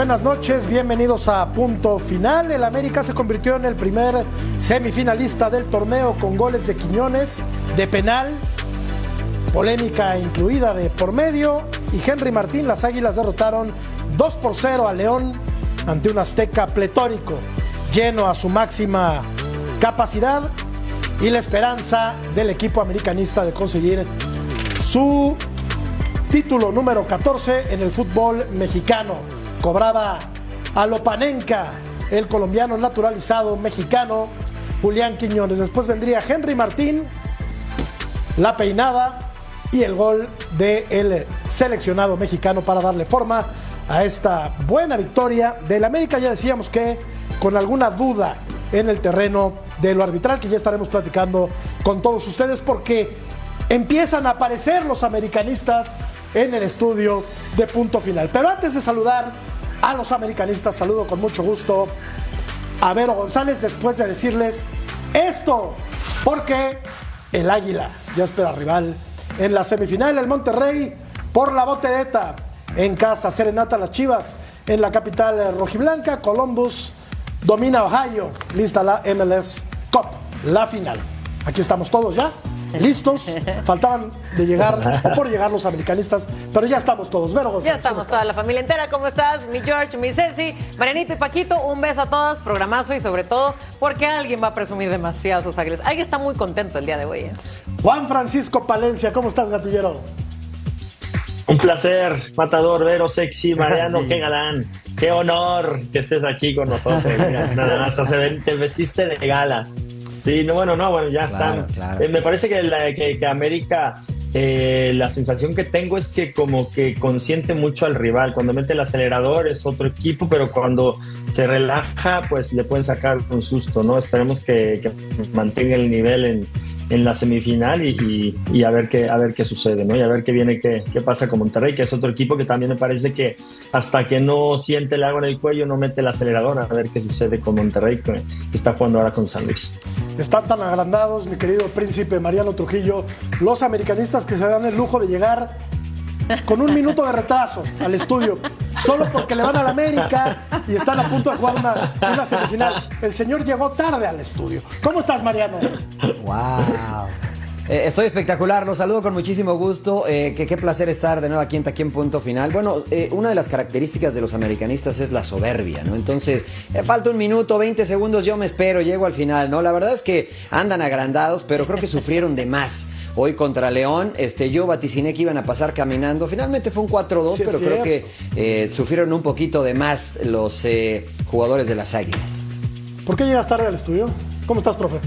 Buenas noches, bienvenidos a Punto Final. El América se convirtió en el primer semifinalista del torneo con goles de Quiñones, de penal, polémica incluida de por medio. Y Henry Martín, las Águilas derrotaron 2 por 0 a León ante un Azteca pletórico, lleno a su máxima capacidad y la esperanza del equipo americanista de conseguir su título número 14 en el fútbol mexicano cobraba a Lopanenka, el colombiano naturalizado mexicano Julián Quiñones. Después vendría Henry Martín, la peinada y el gol del seleccionado mexicano para darle forma a esta buena victoria del América. Ya decíamos que con alguna duda en el terreno de lo arbitral, que ya estaremos platicando con todos ustedes, porque empiezan a aparecer los americanistas en el estudio de punto final. Pero antes de saludar a los americanistas, saludo con mucho gusto a Vero González después de decirles esto, porque el Águila ya espera rival en la semifinal, el Monterrey por la botereta en casa, Serenata las Chivas en la capital rojiblanca, Columbus domina Ohio, lista la MLS Cup, la final. Aquí estamos todos ya listos. Faltaban de llegar, o por llegar los americanistas, pero ya estamos todos. Vero González, Ya estamos toda la familia entera. ¿Cómo estás? Mi George, mi Ceci, Marianita y Paquito. Un beso a todos, programazo y sobre todo porque alguien va a presumir demasiado sus águilas. Alguien está muy contento el día de hoy. ¿eh? Juan Francisco Palencia, ¿cómo estás, gatillero? Un placer, Matador, Vero, Sexy, Mariano, qué galán, qué honor que estés aquí con nosotros. Mira, nada más, o sea, te vestiste de gala. Sí, no, bueno, no, bueno, ya Claro, están. claro. Eh, me parece que, la- que- que América, eh, la sensación que tengo es que como que consiente mucho al rival. Cuando mete el acelerador es otro equipo, pero cuando se relaja, pues le pueden sacar un susto, ¿no? Esperemos que, que mantenga el nivel en, en la semifinal y, y- a ver qué a ver qué sucede, ¿no? Y a ver qué viene, qué, qué pasa con Monterrey, que es otro equipo que también me parece que hasta que no siente el agua en el cuello no mete el acelerador, a ver qué sucede con Monterrey, que está jugando ahora con San Luis. Están tan agrandados, mi querido príncipe Mariano Trujillo, los americanistas que se dan el lujo de llegar con un minuto de retraso al estudio, solo porque le van a la América y están a punto de jugar una, una semifinal. El señor llegó tarde al estudio. ¿Cómo estás, Mariano? ¡Wow! Eh, estoy espectacular, los saludo con muchísimo gusto. Eh, que, qué placer estar de nuevo aquí en Taquín Punto Final. Bueno, eh, una de las características de los americanistas es la soberbia, ¿no? Entonces, falta un minuto, 20 segundos, yo me espero, llego al final, ¿no? La verdad es que andan agrandados, pero creo que sufrieron de más. Hoy contra León, este, yo vaticiné que iban a pasar caminando. Finalmente fue un 4-2, Sí, es pero creo que sufrieron un poquito de más los jugadores de las Águilas. ¿Por qué llegas tarde al estudio? ¿Cómo estás, profe?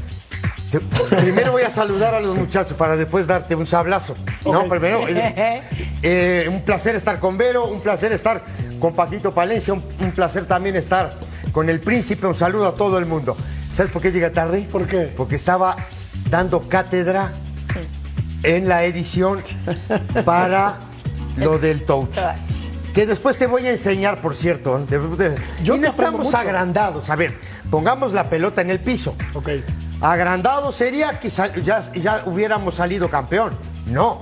Te- Primero voy a saludar a los muchachos para después darte un sablazo. No, primero. eh, eh, un placer estar con Vero, un placer estar con Paquito Palencia, un, un placer también estar con el príncipe. Un saludo a todo el mundo. ¿Sabes por qué llega tarde? ¿Por qué? Porque estaba dando cátedra en la edición para lo del touch. Que después te voy a enseñar, por cierto. ¿eh? De- de- Yo y no estamos mucho. agrandados. A ver, pongamos la pelota en el piso. Ok. Agrandado sería que ya hubiéramos salido campeón. No.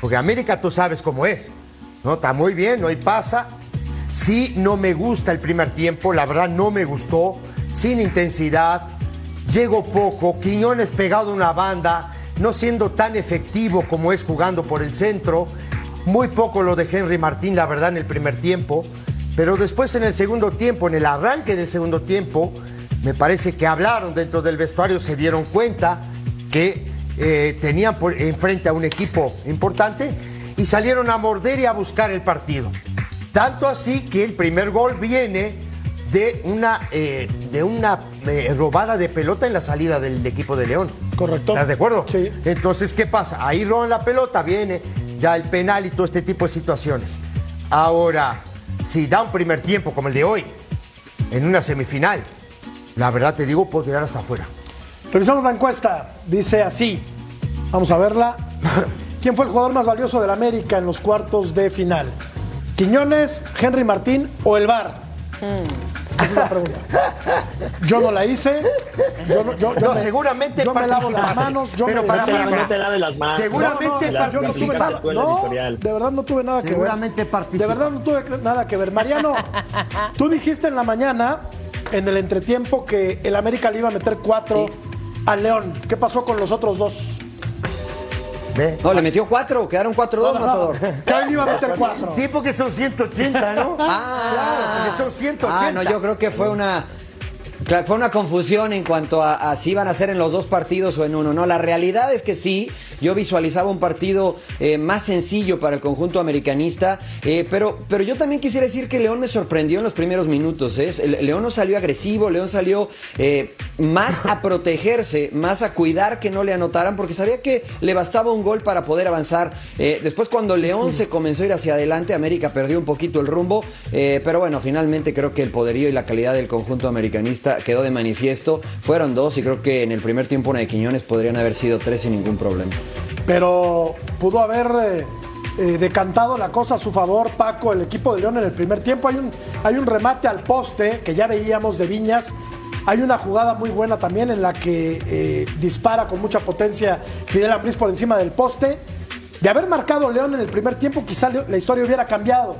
Porque América tú sabes cómo es. ¿No? Está muy bien, hoy pasa. Sí, no me gusta el primer tiempo, la verdad no me gustó. Sin intensidad. Llegó poco. Quiñones pegado a una banda, no siendo tan efectivo como es jugando por el centro. Muy poco lo de Henry Martín, la verdad, en el primer tiempo. Pero después en el segundo tiempo, en el arranque del segundo tiempo, me parece que hablaron dentro del vestuario, se dieron cuenta que eh, tenían por, enfrente a un equipo importante y salieron a morder y a buscar el partido. Tanto así que el primer gol viene de una, eh, de una eh, robada de pelota en la salida del equipo de León. Correcto. ¿Estás de acuerdo? Sí. Entonces, ¿qué pasa? Ahí roban la pelota, viene ya el penal y todo este tipo de situaciones. Ahora, si da un primer tiempo como el de hoy, en una semifinal, la verdad te digo, puedo quedar hasta afuera. Revisamos la encuesta. Dice así. Vamos a verla. ¿Quién fue el jugador más valioso del América en los cuartos de final? ¿Quiñones, Henry Martín o el Bar? Esa es la pregunta. Yo no la hice. Yo no, yo- yo No, me- seguramente yo me lavo las manos. Yo Pero me para- para- No te laves las manos. Seguramente No, yo no tuve nada. No, editorial. de verdad no tuve nada que ver. Seguramente De verdad no tuve nada que ver. Mariano, tú dijiste en la mañana, en el entretiempo, que el América le iba a meter cuatro al León. ¿Qué pasó con los otros dos? Ve. No, le metió cuatro, quedaron 4-2, Matador. Que hoy le iba a meter cuatro. Sí, porque son 180, ¿no? Ah, Claro, porque son 180. Ah, no, yo creo que fue una. Claro, Fue una confusión en cuanto a, si iban a ser en los dos partidos o en uno. No, la realidad es que sí, yo visualizaba un partido eh, más sencillo para el conjunto americanista, eh, pero, pero yo también quisiera decir que León me sorprendió en los primeros minutos. ¿eh? León no salió agresivo, León salió más a protegerse, más a cuidar que no le anotaran, porque sabía que le bastaba un gol para poder avanzar. Después, cuando León se comenzó a ir hacia adelante, América perdió un poquito el rumbo, pero bueno, finalmente creo que el poderío y la calidad del conjunto americanista quedó de manifiesto. Fueron dos y creo que en el primer tiempo una de Quiñones podrían haber sido tres sin ningún problema. Pero pudo haber eh, eh, decantado la cosa a su favor, Paco, el equipo de León en el primer tiempo. Hay un, hay un remate al poste que ya veíamos de Viñas. Hay una jugada muy buena también en la que eh, dispara con mucha potencia Fidel Ambriz por encima del poste. De haber marcado León en el primer tiempo, quizá la historia hubiera cambiado.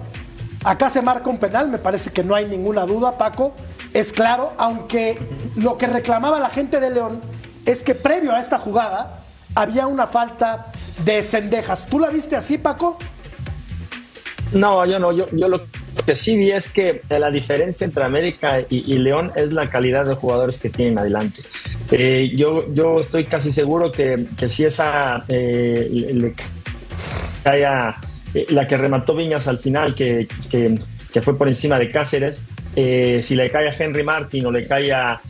Acá se marca un penal, me parece que no hay ninguna duda, Paco. Es claro, aunque lo que reclamaba la gente de León es que previo a esta jugada había una falta de cendejas. ¿Tú la viste así, Paco? No, yo no. Yo, lo que sí vi es que la diferencia entre América y, León es la calidad de jugadores que tienen adelante. Eh, yo, yo estoy casi seguro que, que si esa eh, le- eh, la que remató Viñas al final, que, que- fue por encima de Cáceres, eh, si le cae a Henry Martin o le cae a,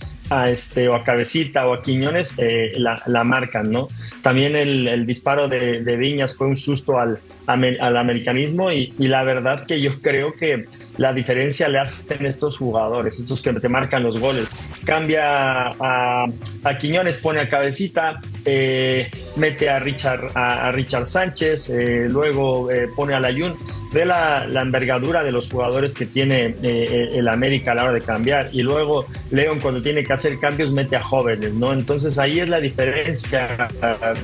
este, o a Cabecita o a Quiñones, eh, la, la marcan, ¿no? También el, el disparo de, de Viñas fue un susto al, al americanismo y, y la verdad es que yo creo que la diferencia le hacen estos jugadores, estos que te marcan los goles. Cambia a, a Quiñones, pone a Cabecita, eh, mete a Richard, a, Richard Sánchez, eh, luego eh, pone a Layun. Ve la, la envergadura de los jugadores que tiene el América a la hora de cambiar. Y luego León, cuando tiene que hacer cambios, mete a jóvenes, ¿no? Entonces ahí es la diferencia ah,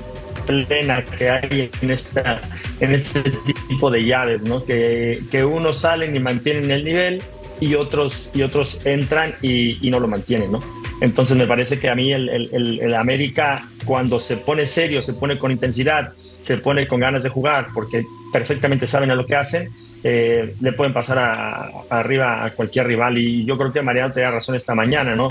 plena que hay en, esta, en este tipo de llaves, ¿no? Que, que unos salen y mantienen el nivel y otros, y otros entran y, y no lo mantienen, ¿no? Entonces me parece que a mí el, el- América cuando se pone serio, se pone con intensidad, se pone con ganas de jugar, porque perfectamente saben a lo que hacen, eh, le pueden pasar a- arriba a cualquier rival. Y yo creo que Mariano tenía razón esta mañana, ¿no?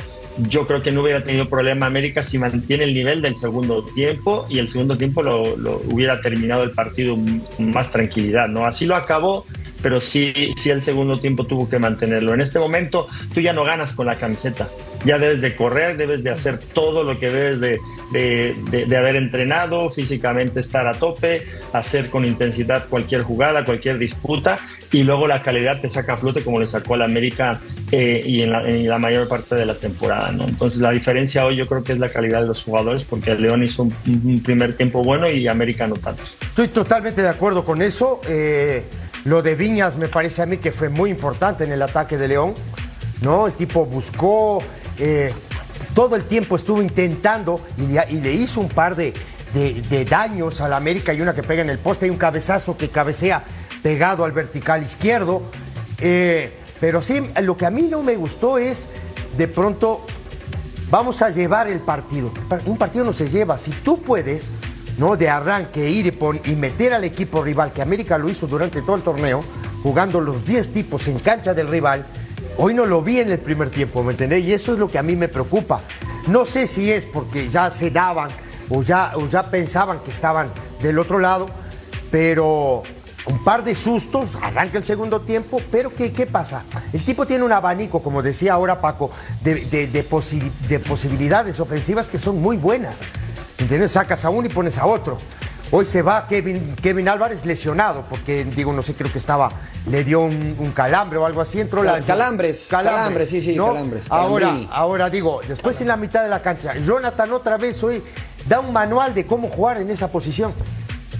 Yo creo que no hubiera tenido problema América si mantiene el nivel del segundo tiempo y el segundo tiempo lo, lo hubiera terminado el partido con más tranquilidad, ¿no? Así lo acabó pero sí, sí el segundo tiempo tuvo que mantenerlo. En este momento tú ya no ganas con la camiseta, ya debes de correr, debes de hacer todo lo que debes de, de, de- de haber entrenado, físicamente estar a tope, hacer con intensidad cualquier jugada, cualquier disputa y luego la calidad te saca a flote como le sacó a la América eh, y en la, en la mayor parte de la temporada. ¿no? Entonces la diferencia hoy yo creo que es la calidad de los jugadores porque el León hizo un, un primer tiempo bueno y América no tanto. Estoy totalmente de acuerdo con eso. Eh, lo de Viñas me parece a mí que fue muy importante en el ataque de León. ¿no? El tipo buscó, eh, todo el tiempo estuvo intentando y, le hizo un par de, de- de daños a la América y una que pega en el poste y un cabezazo que cabecea pegado al vertical izquierdo. Eh, pero sí, lo que a mí no me gustó es de pronto vamos a llevar el partido. Un partido no se lleva. Si tú puedes, ¿no? De arranque ir y, pon- y meter al equipo rival, que América lo hizo durante todo el torneo, jugando los 10 tipos en cancha del rival, hoy no lo vi en el primer tiempo, ¿me entendés? Y eso es lo que a mí me preocupa. No sé si es porque ya se daban o ya, o ya pensaban que estaban del otro lado, pero un par de sustos, arranca el segundo tiempo, pero ¿qué, pasa? El tipo tiene un abanico, como decía ahora Paco, de, de- de posi- de posibilidades ofensivas que son muy buenas. ¿Entiendes? Sacas a uno y pones a otro. Hoy se va Kevin, Kevin Álvarez lesionado, porque digo, no sé, creo que estaba, le dio un, un calambre o algo así, entró la. Calambres, calambres, sí, sí, calambres, Ahora, ahora digo, después en la mitad de la cancha, Jonathan otra vez hoy da un manual de cómo jugar en esa posición.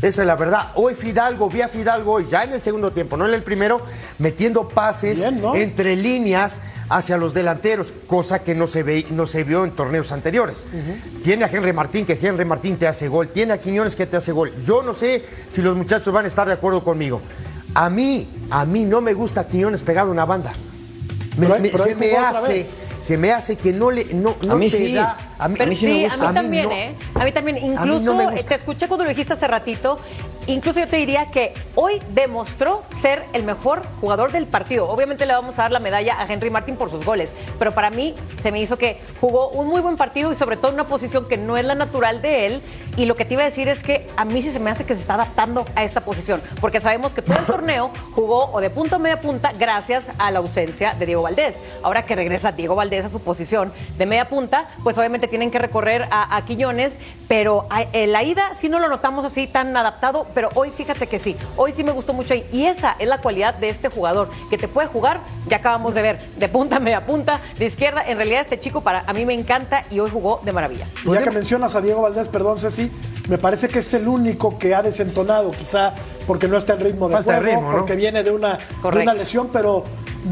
Esa es la verdad. Hoy Fidalgo, vi a Fidalgo hoy, ya en el segundo tiempo, no en el primero, metiendo pases Bien, ¿no? entre líneas hacia los delanteros, cosa que no se, ve, no se vio en torneos anteriores. Tiene a Henry Martín, que Henry Martín te hace gol. Tiene a Quiñones, que te hace gol. Yo no sé si los muchachos van a estar de acuerdo conmigo. A mí, a mí no me gusta Quiñones pegado a una banda. Me- Pero- me- pero se me hace, se me hace que no le, no, no mí te sí. da- a mí, Pero a mí sí me gusta. a mí también, no. ¿eh? A mí también. mí Incluso, no me gusta. te escuché cuando lo dijiste hace ratito, incluso yo te diría que hoy demostró ser el mejor jugador del partido. Obviamente le vamos a dar la medalla a Henry Martin por sus goles, pero para mí se me hizo que jugó un muy buen partido y sobre todo en una posición que no es la natural de él. Y lo que te iba a decir es que a mí sí se me hace que se está adaptando a esta posición, porque sabemos que todo el torneo jugó o de punta a media punta gracias a la ausencia de Diego Valdés. Ahora que regresa Diego Valdés a su posición de media punta, pues obviamente tienen que recorrer a, a Quiñones, pero a- en la ida sí no lo notamos así tan adaptado, pero hoy fíjate que sí, hoy sí me gustó mucho ahí. y esa es la cualidad de este jugador, que te puede jugar, ya acabamos de ver, de punta a media punta, de izquierda, en realidad este chico para a mí me encanta y hoy jugó de maravilla. Y ya que mencionas a Diego Valdés, perdón, Ceci, me parece que es el único que ha desentonado, quizá porque no está en ritmo de Falta juego, ritmo, ¿no? porque viene de una, de una lesión, pero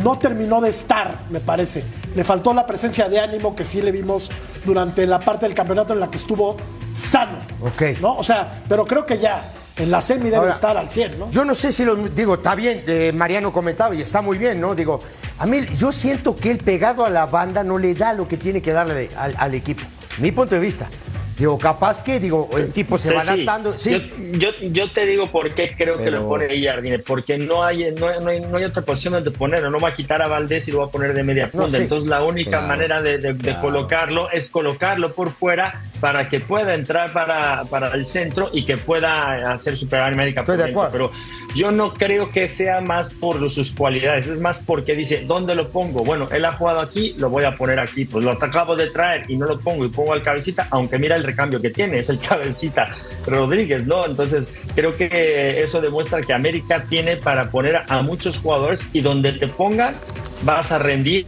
no terminó de estar, me parece. Le faltó la presencia de ánimo que sí le vimos durante la parte del campeonato en la que estuvo sano. Ok. ¿no? O sea, pero creo que ya en la semi debe Ahora, estar al 100, ¿no? Yo no sé si los. Digo, está bien, eh, Mariano comentaba y está muy bien, ¿no? Digo, a mí yo siento que el pegado a la banda no le da lo que tiene que darle al, al equipo. Mi punto de vista. Digo, capaz que, digo, el tipo se va Ceci, adaptando. Sí. Yo, yo, yo te digo por qué creo que Pero- lo pone Jardine, porque no hay, no, no hay, no hay otra posición donde ponerlo. No va a quitar a Valdés y lo va a poner de media No, punta. sí. Entonces la única Claro, manera de, de- de colocarlo es colocarlo por fuera para que pueda entrar para, para el centro y que pueda hacer superar a América por dentro. Pero yo no creo que sea más por sus cualidades, es más porque dice, ¿dónde lo pongo? Bueno, él ha jugado aquí, lo voy a poner aquí. Pues lo acabo de traer y no lo pongo y pongo al cabecita, aunque mira el recambio que tiene, es el cabecita Rodríguez, ¿no? Entonces creo que eso demuestra que América tiene para poner a muchos jugadores y donde te pongan vas a rendir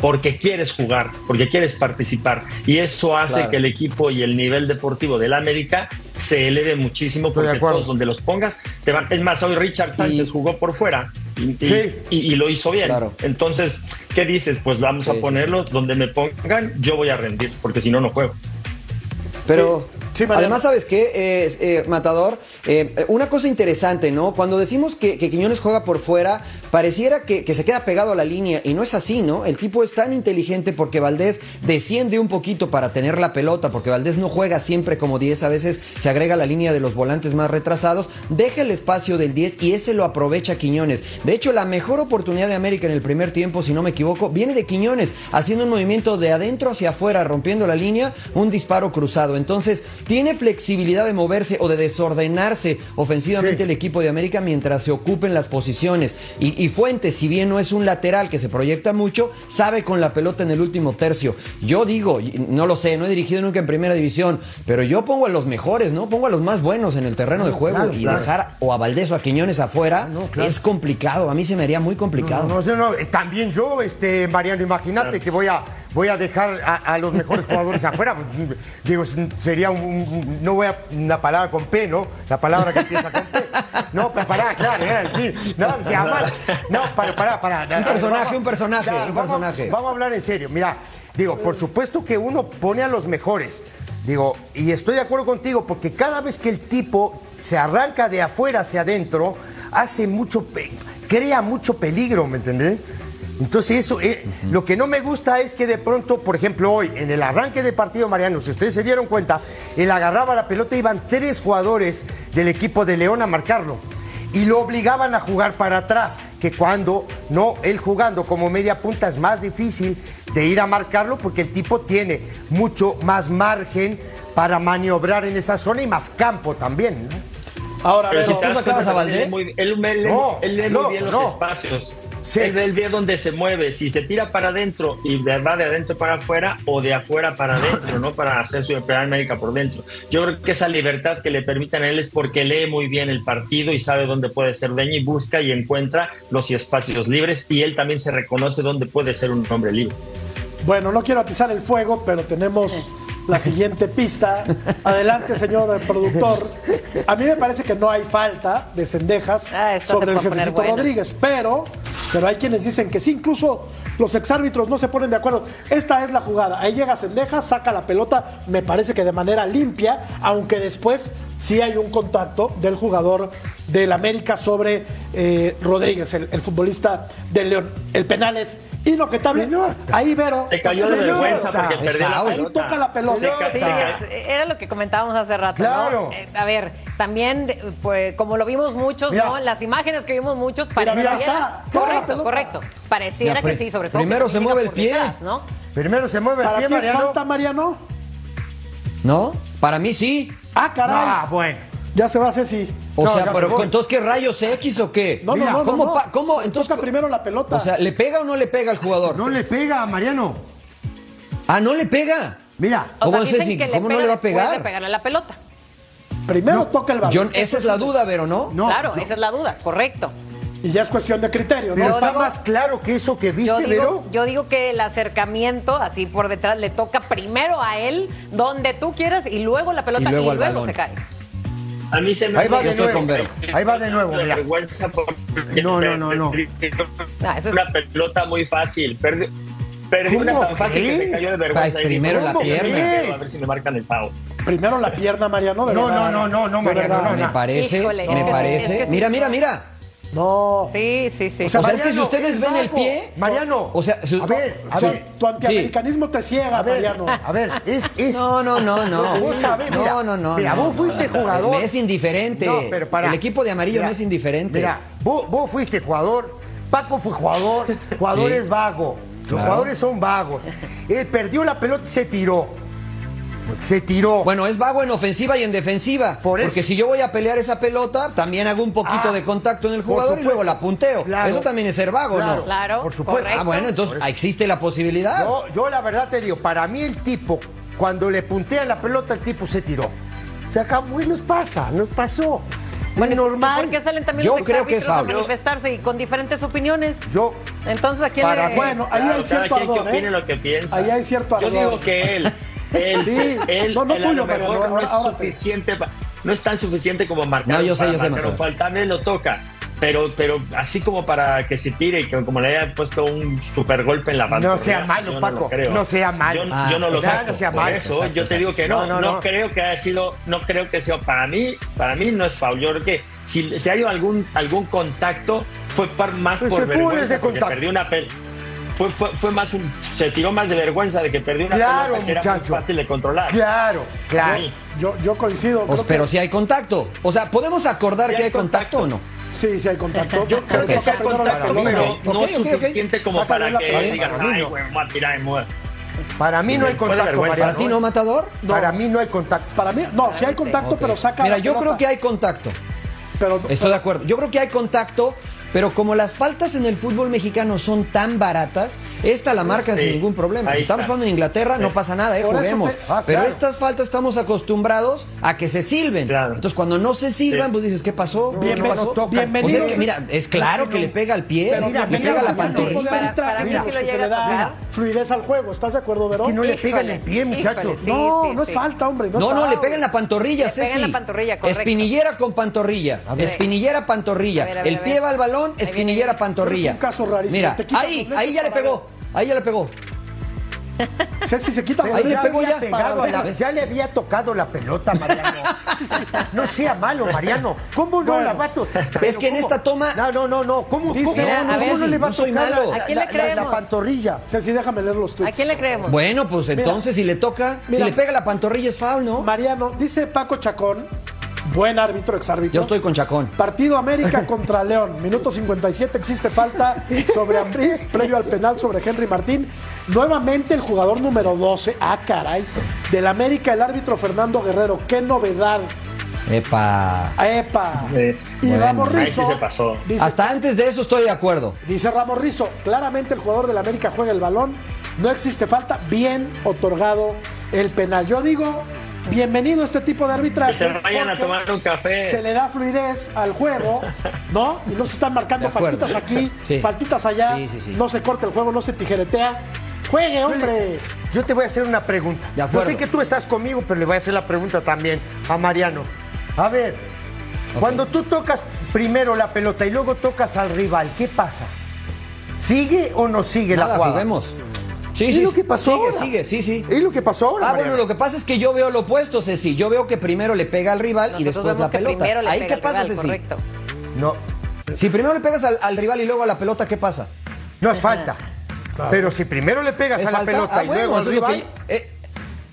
porque quieres jugar, porque quieres participar. Y eso hace Claro. que el equipo y el nivel deportivo del América se eleve muchísimo porque todos donde los pongas te van. Es más, hoy Richard Sánchez Y- jugó por fuera y, Sí. y- y lo hizo bien. Claro. Entonces, ¿qué dices? Pues vamos Sí, a sí. ponerlos donde me pongan, yo voy a rendir, porque si no, no juego. Pero Además, ¿sabes qué, Eh, eh, Matador? Eh, una cosa interesante, ¿no? Cuando decimos que, que Quiñones juega por fuera, pareciera que, que se queda pegado a la línea y no es así, ¿no? El tipo es tan inteligente porque Valdés desciende un poquito para tener la pelota, porque Valdés no juega siempre como 10, a veces se agrega la línea de los volantes más retrasados, deja el espacio del 10 y ese lo aprovecha Quiñones. De hecho, la mejor oportunidad de América en el primer tiempo, si no me equivoco, viene de Quiñones, haciendo un movimiento de adentro hacia afuera, rompiendo la línea, un disparo cruzado. Entonces, tiene flexibilidad de moverse o de desordenarse ofensivamente Sí. el equipo de América mientras se ocupen las posiciones. Y, y Fuentes, si bien no es un lateral que se proyecta mucho, sabe con la pelota en el último tercio. Yo digo, no lo sé, no he dirigido nunca en primera división, pero yo pongo a los mejores, ¿no? Pongo a los más buenos en el terreno de juego claro, y claro. dejar o a Valdés o a Quiñones afuera No, claro. es complicado. A mí se me haría muy complicado. No, no, no, eh, también yo, este, Mariano, imagínate que voy a, voy a dejar a, a los mejores jugadores afuera. Digo, sería un- no voy a una palabra con P, ¿no? La palabra que empieza con P. No, pero pará, claro, eh, sí. No, se llama. No, para, para, para. Un personaje, un personaje, un vamos- personaje. Vamos a hablar en serio. Mira, digo, por supuesto que uno pone a los mejores. Digo, y estoy de acuerdo contigo, porque cada vez que el tipo se arranca de afuera hacia adentro, hace mucho, crea mucho peligro, ¿me entendés? Entonces eso, eh, lo que no me gusta es que de pronto, por ejemplo, hoy, en el arranque de partido, Mariano, si ustedes se dieron cuenta, él agarraba la pelota, iban tres jugadores del equipo de León a marcarlo y lo obligaban a jugar para atrás, que cuando no, él jugando como media punta es más difícil de ir a marcarlo porque el tipo tiene mucho más margen para maniobrar en esa zona y más campo también. ¿no? Ahora, Pero si ¿tú sacabas a él lee Valdés? muy- Él, me- lee- No, él lee no, muy bien los no. espacios. Sí. Él, ve dónde se mueve, si se tira para adentro y de- va de adentro para afuera o de afuera para adentro, ¿no? Para hacer su Primera América por dentro. Yo creo que esa libertad que le permiten a él es porque lee muy bien el partido y sabe dónde puede ser dueño y busca y encuentra los espacios libres y él también se reconoce dónde puede ser un hombre libre. Bueno, no quiero atizar el fuego, pero tenemos la siguiente pista. Adelante, señor productor. A mí me parece que no hay falta de cendejas Ah, sobre el jefecito bueno. Rodríguez, pero, pero hay quienes dicen que sí, incluso los exárbitros no se ponen de acuerdo. Esta es la jugada. Ahí llega Cendejas, saca la pelota, me parece que de manera limpia, aunque después sí hay un contacto del jugador del América sobre eh, Rodríguez, el, el futbolista del León. El penal es inobjetable. Ahí Vero. Se cayó de Pelota. vergüenza porque perdió la foul. Ahí pelota. toca la pelota. Sí, era lo que comentábamos hace rato, Claro. ¿no? Eh, a ver, también, pues, como lo vimos muchos, Mira. ¿no? Las imágenes que vimos muchos, Mira, mira, pareciera- está. La correcto, pelota. correcto. Pareciera Mira, que sí, sobre todo. primero que se mueve el pie. detrás, ¿no? Primero se mueve el ¿Para pie, Mariano. falta, Mariano? ¿No? Para mí sí. Ah, caray. Ah, bueno. Ya se va a Ceci. O No, sea, pero se entonces qué rayos X o qué? No, Mira, no, no, ¿cómo no, pa- no. cómo? Entonces, toca primero la pelota. O sea, ¿le pega o no le pega al jugador? No le pega a Mariano. Ah, no le pega. Mira, O ¿Cómo sea, Ceci? que ¿Cómo no pega le va a pegar? de pegarle la pelota. primero toca el balón. Yo- esa es la duda, pero no. no. claro, yo- esa es la duda, correcto. Y ya es cuestión de criterio, Pero ¿no? Yo está digo- más claro que eso que Yo viste, digo, Vero. yo digo que el acercamiento, así por detrás, le toca primero a él, donde tú quieras, y luego la pelota, Y y luego se cae. A mí se me Ahí va de nuevo. Ahí va de nuevo, de mira. vergüenza porque No, no, no, no. Una pelota muy fácil. Perdió, perdió una ¿Cómo tan fácil que crees? cayó de vergüenza. Ay, primero la ¿cómo pierna. A ver si me marcan el pavo. Primero la pierna, Mariano. De No, verdad. no, no, no, no, Mariano, verdad. no, Me no. parece, Híjole, me es que- parece. es que sí. Mira, mira, mira. No. Sí, sí, sí. O sea, O sea, es que si ustedes es ven el pie. Mariano. O sea, si- a ver, a sí. ver. Tu antiamericanismo te ciega, A ver, Mariano. a ver, es, es. No, no, no, no. Vos sabés, mira, no, no, no. Mira, no, vos fuiste no. jugador. Me es indiferente. No, pero para. El equipo de amarillo Mira, me es indiferente. Mira, vos, vos fuiste jugador. Paco fue jugador. Jugador Sí. es vago. Los Claro. jugadores son vagos. Él perdió la pelota y se tiró. Se tiró. Bueno, es vago en ofensiva y en defensiva. Por eso. porque si yo voy a pelear esa pelota, también hago un poquito Ah, de contacto en el jugador y luego la punteo. Claro. Eso también es ser vago, Claro. ¿no? Claro, Por supuesto. correcto. Ah, bueno, entonces existe la posibilidad. Yo, yo la verdad te digo, para mí el tipo, cuando le puntea la pelota, el tipo se tiró. Se acabó y nos pasa, nos pasó. Bueno, es normal. ¿Por qué salen también Yo los creo que es a manifestarse y con diferentes opiniones? Yo, Entonces, ¿a quién Para- le...? Bueno, ahí Claro, hay cierto ardor, ¿eh? lo que piensa. Ahí hay cierto Yo ardor. digo que él, él, Sí. él, No, no él a tuyo, lo mejor Mariano, no es ahora te- suficiente, pa- no es tan suficiente como marcar. No, yo sé, yo sé, foul. También lo toca. Pero, pero así como para que se tire y que como le haya puesto un super golpe en la pantorrilla. No sea malo, no Paco, creo. no sea malo. Yo, Ah, yo no lo exacto, saco. no sea Por malo, eso exacto, yo te digo que no, No, no, no, no. creo que haya sido, no creo que sea para mí, para mí no es foul. Yo creo que si, si hay algún algún contacto fue par- más Pues por se fue vergüenza ese porque contacto. perdió una pel fue, fue, fue más un se tiró más de vergüenza de que perdió una Claro, pelota que era muy muchacho. fácil de controlar. claro, claro. Sí. Yo, yo coincido. Pues, creo pero que- si hay contacto. O sea, ¿podemos acordar Sí que hay hay contacto, contacto. o no? Sí, sí hay contacto. Yo creo que la contacto, pero Ok, no ok, ok. suficiente como para que digas, Para mí ay, no. güey, me voy a tirar. Para mí no hay contacto. ¿Para ti no, Matador? Para mí no hay contacto. Para mí, no, sí hay contacto, pero saca Mira, la yo pelota. creo que hay contacto. Pero, Estoy de acuerdo. Yo creo que hay contacto, pero como las faltas en el fútbol mexicano son tan baratas, esta la marcan Sí, sin ningún problema. ahí Si estamos está. jugando en Inglaterra, no Sí. pasa nada, ¿eh? Juguemos. te- Ah, Pero claro. estas faltas estamos acostumbrados a que se silben. Claro. Entonces, cuando no se silban, Sí. pues dices, ¿qué pasó? Bien, ¿Qué pasó? tocan. bienvenidos. Pues es que, mira, es claro que le pega al pie, Pero le bienvenidos pega a la pantorrilla. Para- mí que se llega le da fluidez al juego. ¿Estás de acuerdo, Vero? Es que no le Híjole, pega en el pie, muchachos. no, sí, no es sí. falta, hombre. No, No, no, le foul. pega en la pantorrilla, Le Ceci. Espinillera con pantorrilla. Espinillera, pantorrilla. El a pie va al balón, Espinillera, pantorrilla. Es un caso rarísimo. Mira, ahí, ahí ya le pegó. Ahí ya le pegó. Ceci se quita Ahí le pegó ya. pegado a la- ¿Ves? ya le había tocado la pelota, Mariano. No sea malo, Mariano. ¿Cómo no Bueno, la va a tocar? es que en esta toma- No, no, no, no. ¿Cómo, Dice- cómo, cómo a ver, no le va a no soy tocar la- malo. la, ¿A quién le la- la creemos? pantorrilla? Ceci, déjame leer los ¿A tweets. quién le creemos? Bueno, pues entonces si le toca, Mira. si le pega la pantorrilla es foul, ¿no? Mariano, dice Paco Chacón, buen árbitro, exárbitro. Yo estoy con Chacón. Partido América contra León, minuto 57, existe falta sobre Ambriz, previo al penal sobre Henry Martín. Nuevamente el jugador número 12, ah caray, del América, el árbitro Fernando Guerrero, qué novedad. Epa. ¡Epa! Y Bueno, Ramos ahí sí Rizzo. se pasó. Dice, Hasta antes de eso estoy de acuerdo. dice Ramos Rizzo, claramente el jugador del América juega el balón, no existe falta, bien otorgado el penal. Yo digo, bienvenido a este tipo de arbitraje. Que se vayan a tomar un café. Se le da fluidez al juego, ¿no? Y no se están marcando faltitas aquí, Sí. faltitas allá, Sí, sí, sí. no se corta el juego, no se tijeretea. ¡Juegue, hombre! Yo te voy a hacer una pregunta. De Yo sé que tú estás conmigo, pero le voy a hacer la pregunta también a Mariano. A ver, cuando tú tocas primero la pelota y luego tocas al rival, ¿qué pasa? ¿Sigue o no sigue la jugada? juguemos. Sí, ¿Es sí. lo que pasó Sigue, ahora? sigue, sí, sí. ¿Es lo que pasó ahora? Ah, Mariano? bueno, lo que pasa es que yo veo lo opuesto, Ceci. Yo veo que primero le pega al rival y después vemos la que pelota. primero le Ahí pega qué al pasa, rival, Ceci. Correcto. No, Si primero le pegas al, al rival y luego a la pelota, ¿qué pasa? no es falta. Pero si primero le pegas ¿Es a la falta? pelota Ah, y bueno, luego al rival, que- eh,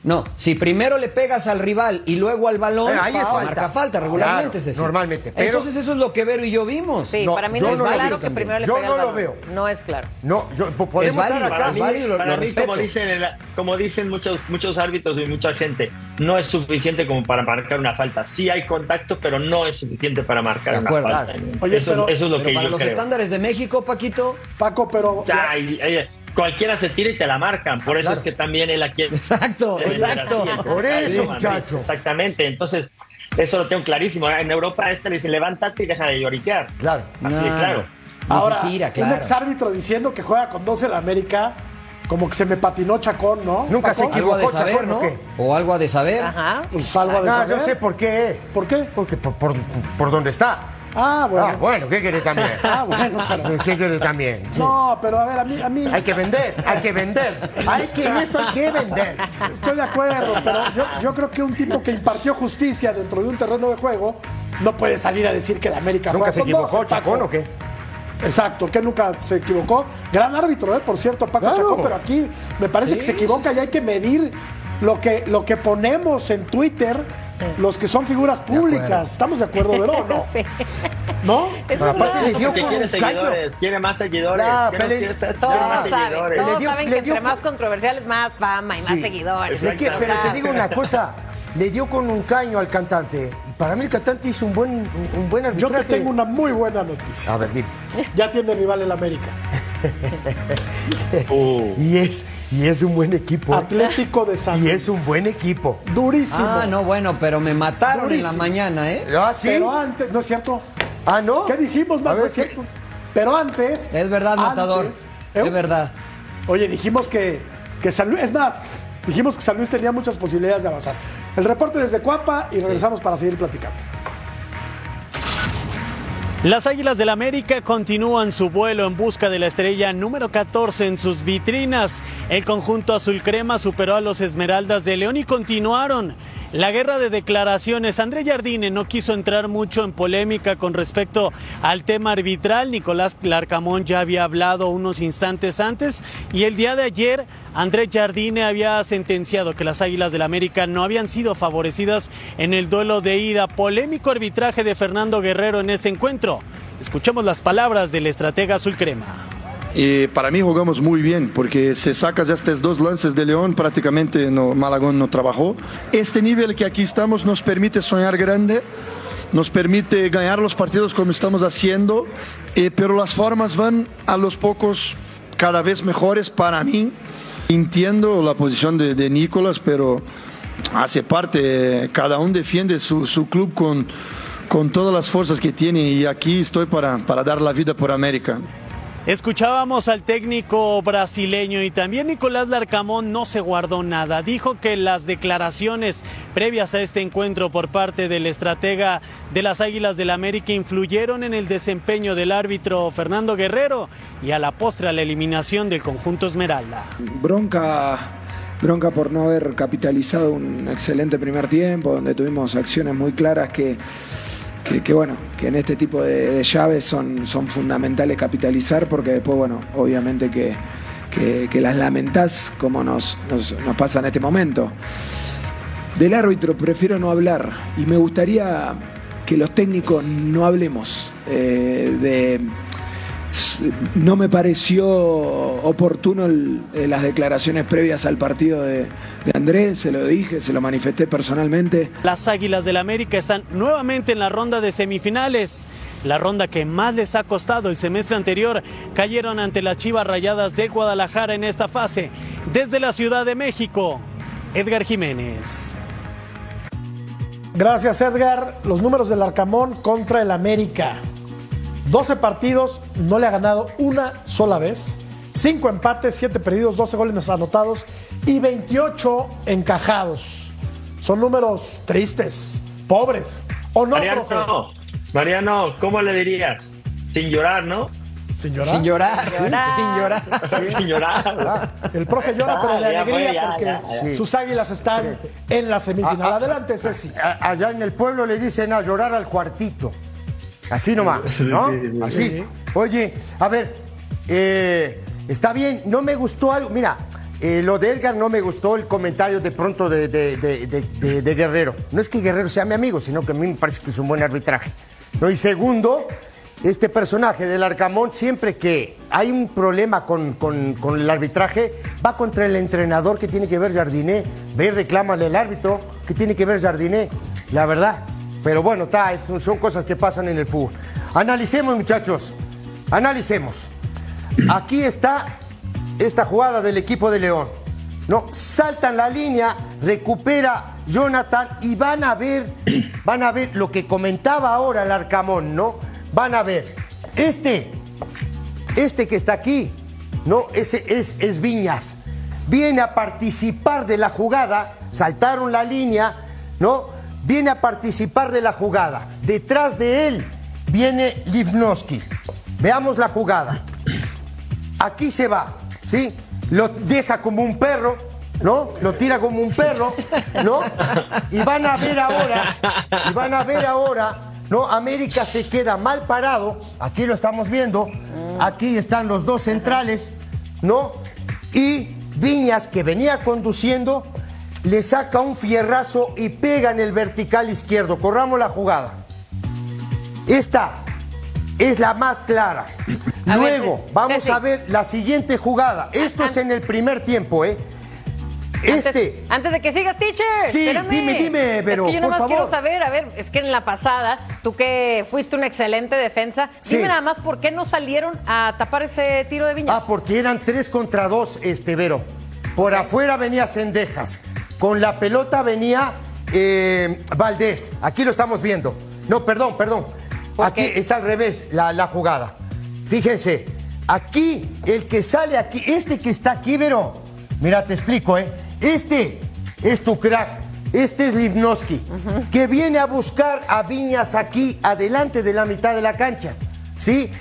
no, si primero le pegas al rival y luego al balón, Eh, ahí es falta. marca falta regularmente, Claro, normalmente, pero- Entonces eso es lo que Vero y yo vimos. Sí, No, para mí no es no claro veo que también. primero le Yo pega no al lo veo. No es claro. no, yo, po- podemos válido, estar acá. es válido, lo- para lo mí, respeto. como dicen, el- como dicen muchos, muchos árbitros y mucha gente, no es suficiente como para marcar una falta. Sí hay contacto, pero no es suficiente para marcar De una acuerdo. falta. Oye, eso, pero- eso es lo Pero que para yo los creo. estándares de México, Paquito, Paco, pero Ya, y- y- cualquiera se tira y te la marcan. Por eso es que también él aquí. Exacto, exacto. Por eso, muchacho. Exactamente. Entonces, eso lo tengo clarísimo. En Europa, a este le dice levántate y deja de lloriquear. Claro. Así de claro. no ahora, un claro. exárbitro diciendo que juega con 12 en América, como que se me patinó Chacón, ¿no? Nunca se equivocó, de saber, Chacón, ¿o ¿no? O algo de saber. Ajá. Pues algo a de No, saber. yo sé por qué. ¿Por qué? Porque por, por, por dónde está. Ah, bueno. Ah, bueno, ¿qué querés también? Ah, bueno, pero- ¿Qué querés también? Sí. No, pero a ver, a mí, a mí Hay que vender, hay que vender. Hay que, en esto hay que vender. estoy de acuerdo, pero yo, yo creo que un tipo que impartió justicia dentro de un terreno de juego no puede salir a decir que la América ¿Nunca se equivocó 12, Paco. Chacón o qué? Exacto, que nunca se equivocó. Gran árbitro, ¿eh? por cierto, Paco Claro. Chacón, pero aquí me parece Sí, que se equivoca y hay que medir lo que, lo que ponemos en Twitter, los que son figuras públicas. ¿Estamos de acuerdo, Vero, o no? ¿No? Eso Aparte le dio quiere un caño. seguidores, quiere más seguidores. Quiere pero- más- quiere Todos más saben, seguidores. todos Le dio- saben le que dio entre más con- controversiales, más fama y más seguidores. Pero te digo una cosa, le dio con un caño al cantante. Y para mí el cantante hizo un buen, un, un buen Yo arbitraje. te tengo una muy buena noticia. A ver, dime. Ya tiene rival el América. Uh, Y es, y es un buen equipo. ¿eh? Atlético de San Y es un buen equipo. Durísimo. Ah, no, bueno, pero me mataron en la mañana, ¿eh? Ah, sí. Pero antes, ¿no es cierto? Ah, ¿no? ¿Qué dijimos, A ver, es ¿qué? cierto? Pero antes. Es verdad, matador. antes, ¿eh? Es verdad. Oye, dijimos que, que San Luis. Es más, dijimos que San Luis tenía muchas posibilidades de avanzar. El reporte desde Cuapa y regresamos para seguir platicando. Las Águilas del América continúan su vuelo en busca de la estrella número 14 en sus vitrinas. El conjunto azul crema superó a los Esmeraldas de León y continuaron la guerra de declaraciones. André Jardine no quiso entrar mucho en polémica con respecto al tema arbitral. Nicolás Larcamón ya había hablado unos instantes antes y el día de ayer André Jardine había sentenciado que las Águilas del América no habían sido favorecidas en el duelo de ida. Polémico arbitraje de Fernando Guerrero en ese encuentro. Escuchemos las palabras del estratega azul crema. Para mí jugamos muy bien, porque si sacas estos dos lances de León, prácticamente Malagón no trabajó. Este nivel que aquí estamos nos permite soñar grande, nos permite ganar los partidos como estamos haciendo, eh, pero las formas van a los pocos cada vez mejores para mí. Entiendo la posición de, de Nicolás, pero hace parte, cada uno defiende su, su club con, con todas las fuerzas que tiene y aquí estoy para, para dar la vida por América. Escuchábamos al técnico brasileño y también Nicolás Larcamón no se guardó nada. Dijo que las declaraciones previas a este encuentro por parte del estratega de las Águilas del América influyeron en el desempeño del árbitro Fernando Guerrero y a la postre a la eliminación del conjunto Esmeralda. bronca, bronca por no haber capitalizado un excelente primer tiempo, donde tuvimos acciones muy claras que, que, que, bueno, que en este tipo de, llaves son, son fundamentales capitalizar, porque después, bueno, obviamente que, que, las lamentás como nos, nos, nos pasa en este momento. Del árbitro prefiero no hablar y me gustaría que los técnicos no hablemos eh, de no me pareció oportuno el- eh, las declaraciones previas al partido de, de Andrés, se lo dije, se lo manifesté personalmente. Las Águilas del América están nuevamente en la ronda de semifinales. La ronda que más les ha costado el semestre anterior cayeron ante las Chivas Rayadas de Guadalajara en esta fase. Desde la Ciudad de México, Edgar Jiménez. Gracias, Edgar. Los números del Arcamón contra el América. 12 partidos, no le ha ganado una sola vez. 5 empates, 7 perdidos, 12 goles anotados y 28 encajados. Son números tristes, pobres. ¿O no, Mariano, profe? Mariano, ¿cómo le dirías? Sin llorar, ¿no? Sin llorar. Sin llorar, sí, Llorar. sin llorar. Sin llorar. Ah, el profe llora, pero de Ah, alegría ya, porque ya, ya. sus águilas están en la semifinal. Ah, ah, Adelante, Ceci. Allá en el pueblo le dicen a llorar al cuartito. Así nomás, ¿no? Sí, sí, Así. sí. Oye, a ver, eh, está bien, no me gustó algo. Mira, eh, lo de Edgar no me gustó el comentario de pronto de, de- de- de- de- de Guerrero. No es que Guerrero sea mi amigo, sino que a mí me parece que es un buen arbitraje. ¿no? Y segundo, este personaje del Arcamón, siempre que hay un problema con, con- con el arbitraje, va contra el entrenador que tiene que ver Jardiné, ve y reclámale al árbitro que tiene que ver Jardiné, la verdad. Pero bueno, está, es- son cosas que pasan en el fútbol. Analicemos, muchachos, analicemos. Aquí está esta jugada del equipo de León. No, saltan la línea, recupera Jonathan y van a ver, van a ver lo que comentaba ahora el Arcamón, ¿no? Van a ver. Este, este que está aquí, ¿no? Ese es, es Viñas. Viene a participar de la jugada, saltaron la línea, ¿no? Viene a participar de la jugada. Detrás de él viene Livnowski. Veamos la jugada. Aquí se va, ¿sí? Lo deja como un perro, ¿no? Lo tira como un perro, ¿no? Y van a ver ahora, y van a ver ahora, ¿no? América se queda mal parado, aquí lo estamos viendo, aquí están los dos centrales, ¿no? Y Viñas, que venía conduciendo, le saca un fierrazo y pega en el vertical izquierdo. Corramos la jugada. Esta es la más clara. A Luego, Ceci. vamos Ceci. a ver la siguiente jugada. Esto es en el primer tiempo, ¿eh? Este. Antes, de que sigas, teacher. Sí, espérame. dime, dime, Vero, es que yo por nada más favor. quiero saber, a ver, es que en la pasada, tú que fuiste una excelente defensa, Sí. dime nada más por qué no salieron a tapar ese tiro de Viñas. Ah, porque eran tres contra dos, este Vero. Por afuera venía Cendejas. Con la pelota venía eh, Valdés. Aquí lo estamos viendo. No, perdón, perdón. ¿Por Aquí qué? es al revés la, la jugada. Fíjense, aquí, el que sale aquí, este que está aquí, Vero. Mira, te explico, ¿eh? Este es tu crack. Este es Livnowski, que viene a buscar a Viñas aquí, adelante de la mitad de la cancha. ¿Sí?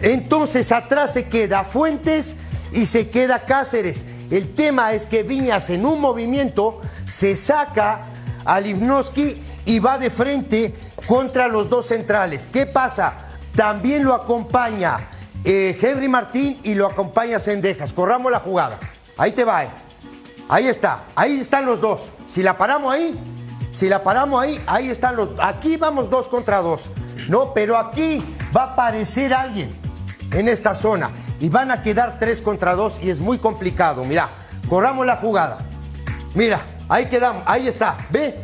Entonces atrás se queda Fuentes y se queda Cáceres. El tema es que Viñas en un movimiento se saca a Livnowski y va de frente contra los dos centrales. ¿Qué pasa? También lo acompaña eh, Henry Martín y lo acompaña Sendejas. Corramos la jugada. Ahí te va. eh. Ahí está. Ahí están los dos. Si la paramos ahí, si la paramos ahí, ahí están los. Aquí vamos dos contra dos. No, pero aquí va a aparecer alguien en esta zona y van a quedar tres contra dos y es muy complicado. Mira, corramos la jugada. Mira, ahí quedamos, ahí está. ¿Ve?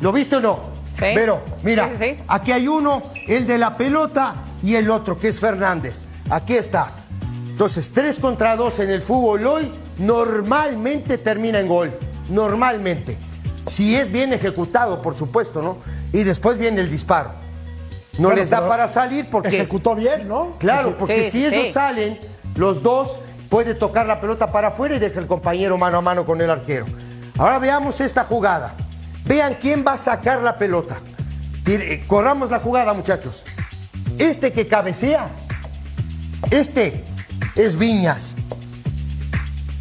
¿Lo viste o no? Sí. Pero, mira, Sí, sí, sí. aquí hay uno, el de la pelota y el otro, que es Fernández. Aquí está. Entonces, tres contra dos en el fútbol hoy normalmente termina en gol. Normalmente. Si es bien ejecutado, por supuesto, ¿no? Y después viene el disparo. No Bueno, les da para salir porque. ejecutó bien, ¿no? Claro, porque Sí, si ellos sí. salen, los dos, puede tocar la pelota para afuera y deja el compañero mano a mano con el arquero. Ahora veamos esta jugada. Vean quién va a sacar la pelota. Eh, Corramos la jugada, muchachos. Este que cabecea, este es Viñas.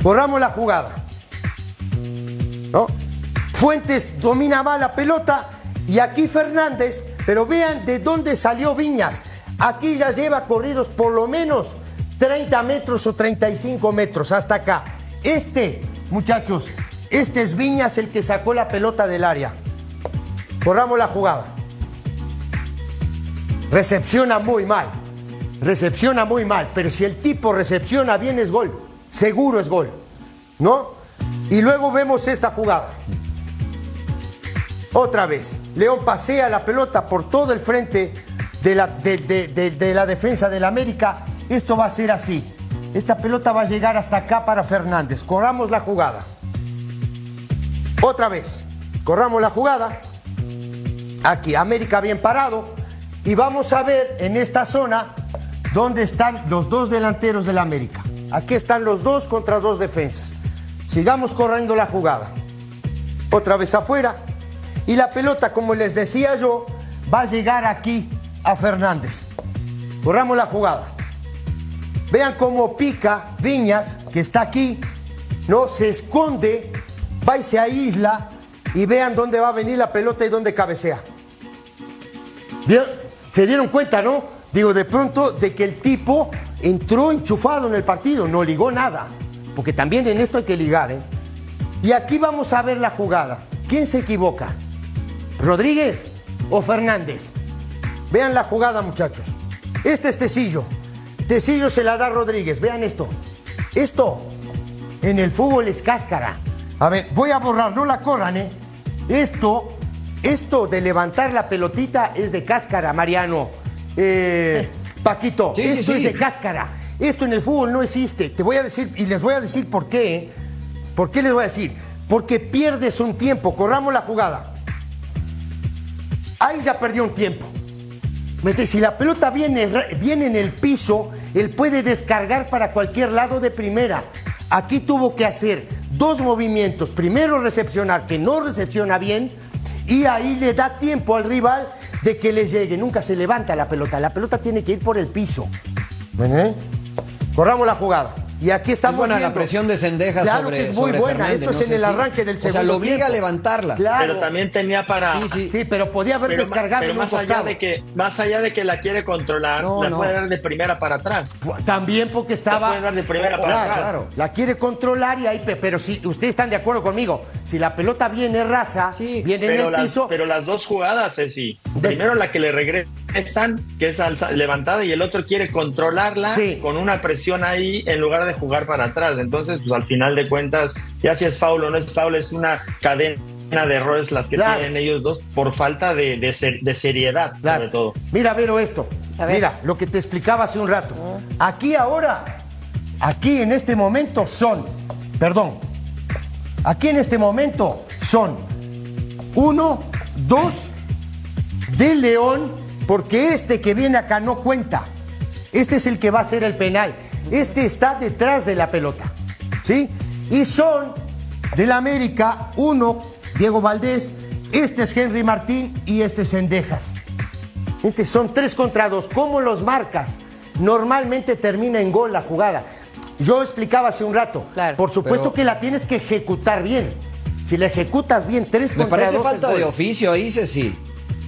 Corramos la jugada. ¿No? Fuentes domina mal la pelota y aquí Fernández, pero vean de dónde salió Viñas. Aquí ya lleva corridos por lo menos 30 metros o 35 metros hasta acá. Este, muchachos, este es Viñas el que sacó la pelota del área. Corramos la jugada. Recepciona muy mal. recepciona muy mal, pero si el tipo recepciona bien es gol, seguro es gol, ¿no? Y luego vemos esta jugada. Otra vez, León pasea la pelota por todo el frente de la, de, de- de- de la defensa del América. Esto va a ser así. Esta pelota va a llegar hasta acá para Fernández. Corramos la jugada. Otra vez, corramos la jugada. Aquí, América bien parado. Y vamos a ver en esta zona dónde están los dos delanteros del América. Aquí están los dos contra dos defensas. Sigamos corriendo la jugada. Otra vez afuera. Y la pelota, como les decía yo, va a llegar aquí a Fernández. Corramos la jugada. Vean cómo pica Viñas, que está aquí, ¿no? Se esconde, va y se aísla y vean dónde va a venir la pelota y dónde cabecea. Bien, se dieron cuenta, ¿no? Digo, de pronto, de que el tipo entró enchufado en el partido, no ligó nada. Porque también en esto hay que ligar, ¿eh? Y aquí vamos a ver la jugada. ¿Quién se equivoca? ¿Rodríguez o Fernández? Vean la jugada, muchachos. Este es Tecillo. Tecillo se la da a Rodríguez. Vean esto. Esto en el fútbol es cáscara. A ver, voy a borrar, no la corran, ¿eh? Esto, esto de levantar la pelotita es de cáscara, Mariano. Eh, Paquito, Sí, sí, esto sí. es de cáscara. Esto en el fútbol no existe. Te voy a decir, y les voy a decir por qué. ¿eh? ¿Por qué les voy a decir? Porque pierdes un tiempo. Corramos la jugada. Ahí ya perdió un tiempo. Si la pelota viene, viene en el piso, él puede descargar para cualquier lado de primera. Aquí tuvo que hacer dos movimientos. Primero recepcionar, que no recepciona bien, y ahí le da tiempo al rival de que le llegue. Nunca se levanta la pelota. La pelota tiene que ir por el piso. ¿Eh? Corramos la jugada. Y aquí estamos es buena la viendo. presión de Sendejas Claro sobre que es muy buena. Fernández, Esto es no en el arranque del O segundo sea, lo obliga tiempo. a levantarla. Claro. Pero también tenía para. Sí, sí. Sí, pero podía haber Pero, descargado pero en un más allá de que más allá de que la quiere controlar, No, la no. puede dar de primera para atrás. También porque estaba. puede dar de primera para Claro, atrás. claro. La quiere controlar y ahí. pe- Pero si ustedes están de acuerdo conmigo, si la pelota viene rasa, Sí, viene en Pero el las, piso. pero las dos jugadas, Ceci. Des- Primero la que le regresan, que es alza- levantada, y el otro quiere controlarla Sí. con una presión ahí en lugar de jugar para atrás. Entonces, pues al final de cuentas, ya si es foul o no es foul, es una cadena de errores las que Claro. tienen ellos dos por falta de, de ser- de seriedad, Claro. sobre todo. Mira, Vero, esto. A ver. Mira, lo que te explicaba hace un rato. Aquí ahora, aquí en este momento son, perdón, aquí en este momento son uno, dos de León, porque este que viene acá no cuenta. Este es el que va a hacer el penal. Este está detrás de la pelota. ¿Sí? Y son del América, uno, Diego Valdés, este es Henry Martín y este es Sendejas. Este son tres contra dos. ¿Cómo los marcas? Normalmente termina en gol la jugada. Yo explicaba hace un rato. Claro. Por supuesto Pero- que la tienes que ejecutar bien. Si la ejecutas bien, tres Me contra parece dos. falta es de gol. oficio ahí, Ceci.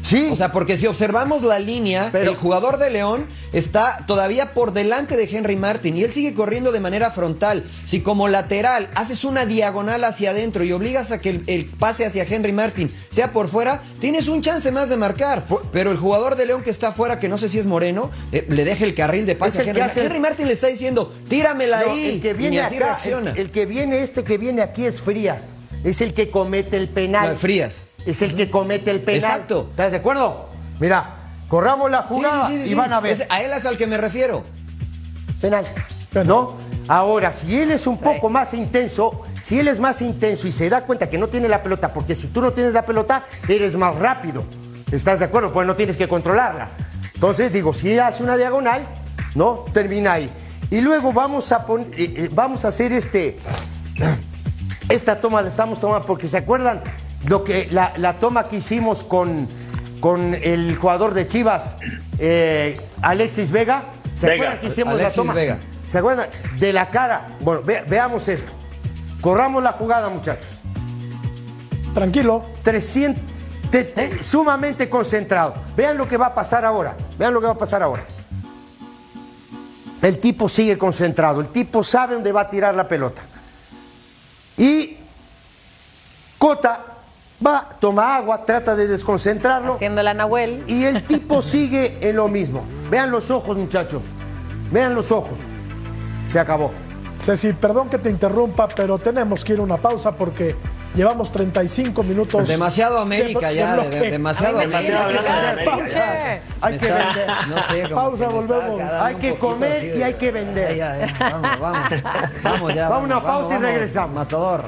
Sí. O sea, porque si observamos la línea, Pero- el jugador de León está todavía por delante de Henry Martin y él sigue corriendo de manera frontal. Si como lateral haces una diagonal hacia adentro y obligas a que el, el pase hacia Henry Martin sea por fuera, tienes un chance más de marcar. Pero el jugador de León que está afuera, que no sé si es Moreno, eh, le deja el carril de pase a Henry Martin. Henry Martin le está diciendo, tíramela No, ahí. el que y viene ni así acá, reacciona. el, el que viene, este que viene aquí es Frías. Es el que comete el penal. No, Frías. Es el que comete el penal. Exacto. ¿Estás de acuerdo? Mira, corramos la Sí, jugada sí, sí, y sí. van a ver. Es- a él es al que me refiero. penal. ¿No? Ahora, si él es un poco más intenso, si él es más intenso y se da cuenta que no tiene la pelota, porque si tú no tienes la pelota, eres más rápido. ¿Estás de acuerdo? Pues no tienes que controlarla. Entonces, digo, si hace una diagonal, ¿no? Termina ahí. Y luego vamos a, eh, eh, vamos a hacer este. Esta toma la estamos tomando porque se acuerdan lo que la, la toma que hicimos con, con el jugador de Chivas, eh, Alexis Vega. ¿Se Vega. acuerdan que hicimos Alexis la toma? Vega. ¿Se acuerdan? De la cara. Bueno, ve- veamos esto. Corramos la jugada, muchachos. Tranquilo. 300, te- te- sumamente concentrado. Vean lo que va a pasar ahora. Vean lo que va a pasar ahora. El tipo sigue concentrado. El tipo sabe dónde va a tirar la pelota. Y Cota va, toma agua, trata de desconcentrarlo. Haciendo la Nahuel. Y el tipo sigue en lo mismo. Vean los ojos, muchachos. Vean los ojos. Se acabó. Ceci, perdón que te interrumpa, pero tenemos que ir a una pausa porque llevamos 35 minutos. Demasiado América de- ya, de de- demasiado América. pausa. Hay que Está- vender. no sé, Pausa, volvemos. Hay que comer así y hay que vender. Ya, ya, ya. Vamos, vamos. Vamos ya. Vamos a una vamos, pausa y vamos. regresamos. Matador.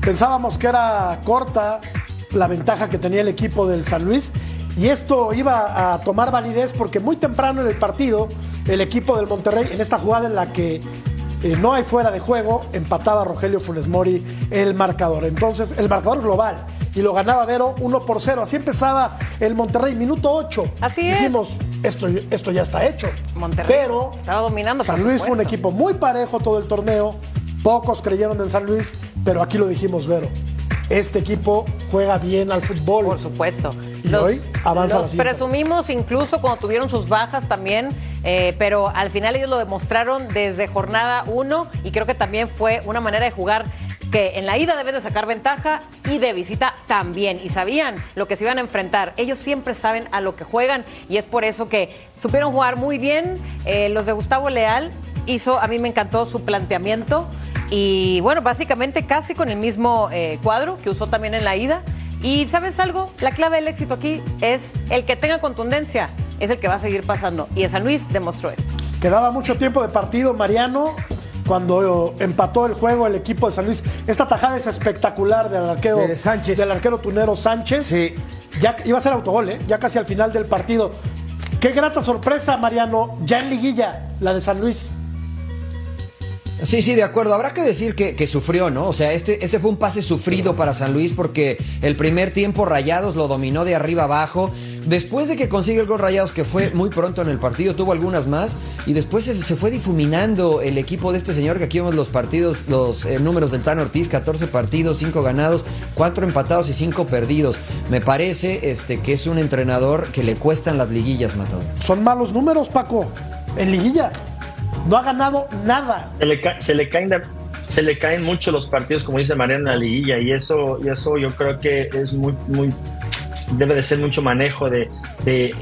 Pensábamos que era corta la ventaja que tenía el equipo del San Luis y esto iba a tomar validez porque muy temprano en el partido el equipo del Monterrey en esta jugada en la que eh, no hay fuera de juego empataba Rogelio Funes Mori el marcador. Entonces el marcador global y lo ganaba Vero 1 por 0. Así empezaba el Monterrey, minuto 8. Así es. Dijimos, esto, esto ya está hecho. Monterrey Pero estaba dominando, San Luis fue un equipo muy parejo todo el torneo. Pocos creyeron en San Luis, pero aquí lo dijimos, Vero. Este equipo juega bien al fútbol. Por supuesto. Y hoy avanza la los presumimos incluso cuando tuvieron sus bajas también, eh, pero al final ellos lo demostraron desde jornada uno y creo que también fue una manera de jugar que en la ida debes de sacar ventaja y de visita también. Y sabían lo que se iban a enfrentar. Ellos siempre saben a lo que juegan y es por eso que supieron jugar muy bien. Eh, los de Gustavo Leal hizo, a mí me encantó su planteamiento y bueno, básicamente casi con el mismo eh, cuadro que usó también en la ida. Y sabes algo, la clave del éxito aquí es el que tenga contundencia, es el que va a seguir pasando. Y el San Luis demostró esto. Quedaba mucho tiempo de partido, Mariano. Cuando empató el juego el equipo de San Luis, esta tajada es espectacular del arquero De Sánchez. del arquero tunero Sánchez. Sí. Ya iba a ser autogol, ¿eh? ya casi al final del partido. Qué grata sorpresa, Mariano, ya en liguilla, la de San Luis. Sí, sí, de acuerdo. Habrá que decir que, que sufrió, ¿no? O sea, este, este fue un pase sufrido para San Luis porque el primer tiempo Rayados lo dominó de arriba abajo. Después de que consigue el gol Rayados, que fue muy pronto en el partido, tuvo algunas más. Y después se, se fue difuminando el equipo de este señor, que aquí vemos los partidos, los eh, números del Tan Ortiz, 14 partidos, 5 ganados, 4 empatados y 5 perdidos. Me parece este, que es un entrenador que le cuestan las liguillas, Matador. Son malos números, Paco, en liguilla. No ha ganado nada. se le, ca- se le caen de- se le caen mucho los partidos como dice Mariano en la liguilla y eso y eso yo creo que es muy muy debe de ser mucho manejo de, de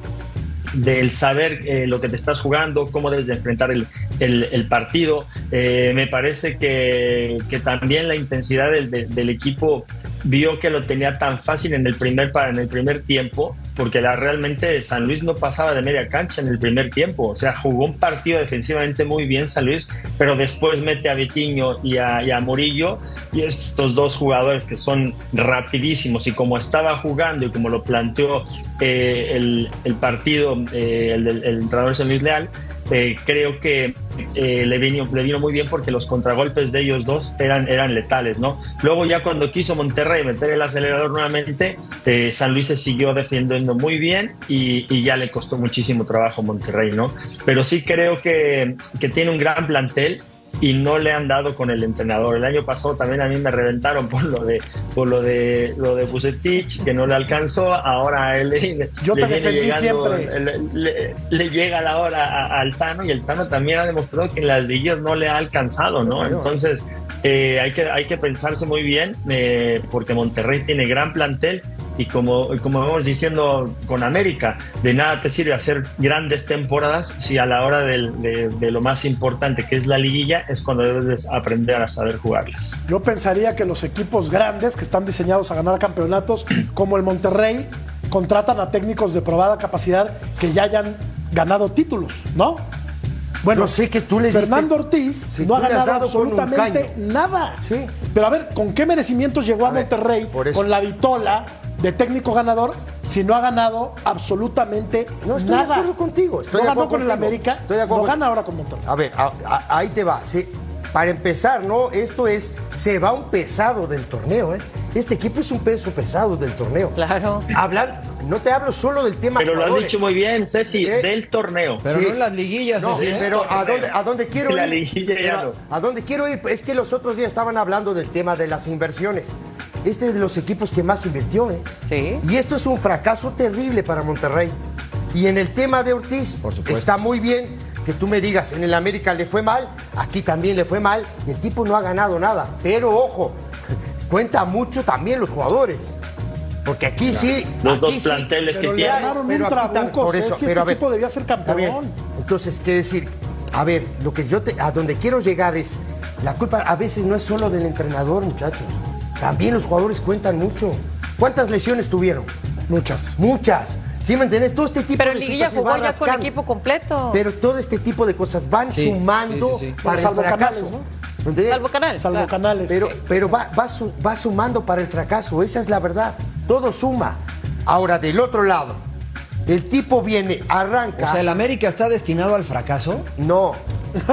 del saber eh, lo que te estás jugando, cómo debes de enfrentar el, el- el partido. Eh, me parece que, que también la intensidad del, de- del equipo vio que lo tenía tan fácil en el primer, en el primer tiempo, porque la, realmente San Luis no pasaba de media cancha en el primer tiempo. O sea, jugó un partido defensivamente muy bien San Luis, pero después mete a Vitiño y a, y Murillo, y estos dos jugadores que son rapidísimos, y como estaba jugando y como lo planteó eh, el, el partido, eh, el, del- el entrenador San Luis Leal, eh, creo que eh, le, vino, le vino muy bien porque los contragolpes de ellos dos eran, eran letales, ¿no? Luego ya cuando quiso Monterrey meter el acelerador nuevamente, eh, San Luis se siguió defendiendo muy bien y, y ya le costó muchísimo trabajo Monterrey, ¿no? Pero sí creo que, que tiene un gran plantel y no le han dado con el entrenador. El año pasado también a mí me reventaron por lo de por lo de lo de Bucetich, que no le alcanzó, ahora a él le, Yo le te viene defendí llegando- siempre. le, le- le llega la hora a- al Tano y el Tano también ha demostrado que en las liguillas no le ha alcanzado, ¿no? Entonces eh, hay, que, hay que pensarse muy bien eh, porque Monterrey tiene gran plantel y como, como vamos diciendo con América, de nada te sirve hacer grandes temporadas si a la hora del- de, de lo más importante que es la liguilla es cuando debes de aprender a saber jugarlas. Yo pensaría que los equipos grandes que están diseñados a ganar campeonatos, como el Monterrey, contratan a técnicos de probada capacidad que ya hayan ganado títulos, ¿no? Bueno, Yo sé que tú les Fernando diste- Ortiz no ha le ganado absolutamente nada. Sí. Pero a ver, ¿con qué merecimientos llegó a, A ver, Monterrey? por eso. Con la vitola de técnico ganador si no ha ganado absolutamente No, estoy de nada. acuerdo contigo. Estoy no de ganó acuerdo con el. América, Estoy de acuerdo no con- gana ahora con Monterrey. A ver, a- a- ahí te va. sí. Para empezar, ¿no? Esto es, se va un pesado del torneo, ¿eh? Este equipo es un peso pesado del torneo. Claro. Hablan, no te hablo solo del tema Pero lo has dicho muy bien, Ceci, ¿Eh? del torneo. Pero Sí. no en las liguillas. No, pero ¿a dónde, a dónde quiero La ir? liguilla ya Pero no. ¿A dónde quiero ir? Es que los otros días estaban hablando del tema de las inversiones. Este es de los equipos que más invirtió, ¿eh? Sí. Y esto es un fracaso terrible para Monterrey. Y en el tema de Ortiz, Por supuesto. está muy bien que tú me digas, en el América le fue mal, aquí también le fue mal, y el tipo no ha ganado nada. Pero ojo, cuenta mucho también los jugadores. Porque aquí sí. Los aquí dos sí, planteles que Pero le tiene. ganaron pero un aquí tam- trabuco, por eso, Ceci, pero a este ver, equipo debía ser campeón. Entonces, ¿qué decir? A ver, lo que yo te, a donde quiero llegar es, la culpa a veces no es solo del entrenador, muchachos. También los jugadores cuentan mucho. ¿Cuántas lesiones tuvieron? Muchas. Muchas. ¿Sí me entiendes? Todo este tipo Pero de Liguilla jugó ya con equipo completo. Pero todo este tipo de cosas van Sí, sumando sí, sí, sí. para Salvo el fracaso. Canales, ¿no? ¿Me entiendes? Salvo Canales. Salvo claro. Canales. Pero, pero va, va, su- va sumando para el fracaso, esa es la verdad. Todo suma. Ahora, del otro lado, el tipo viene, arranca. O sea, ¿el América está destinado al fracaso? No,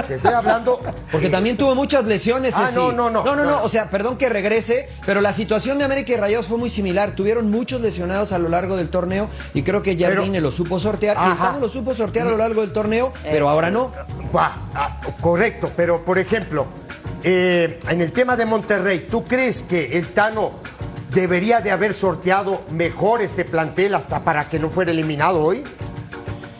te estoy hablando. Porque también tuvo muchas lesiones. Ah, no, no, no, No, no, no. O sea, perdón que regrese, pero la situación de América y Rayados fue muy similar. Tuvieron muchos lesionados a lo largo del torneo y creo que Jardine lo supo sortear. Ajá. Y Tano lo supo sortear a lo largo del torneo, pero ahora no. Va, ah, correcto, pero por ejemplo, eh, en el tema de Monterrey, ¿tú crees que el Tano debería de haber sorteado mejor este plantel hasta para que no fuera eliminado hoy?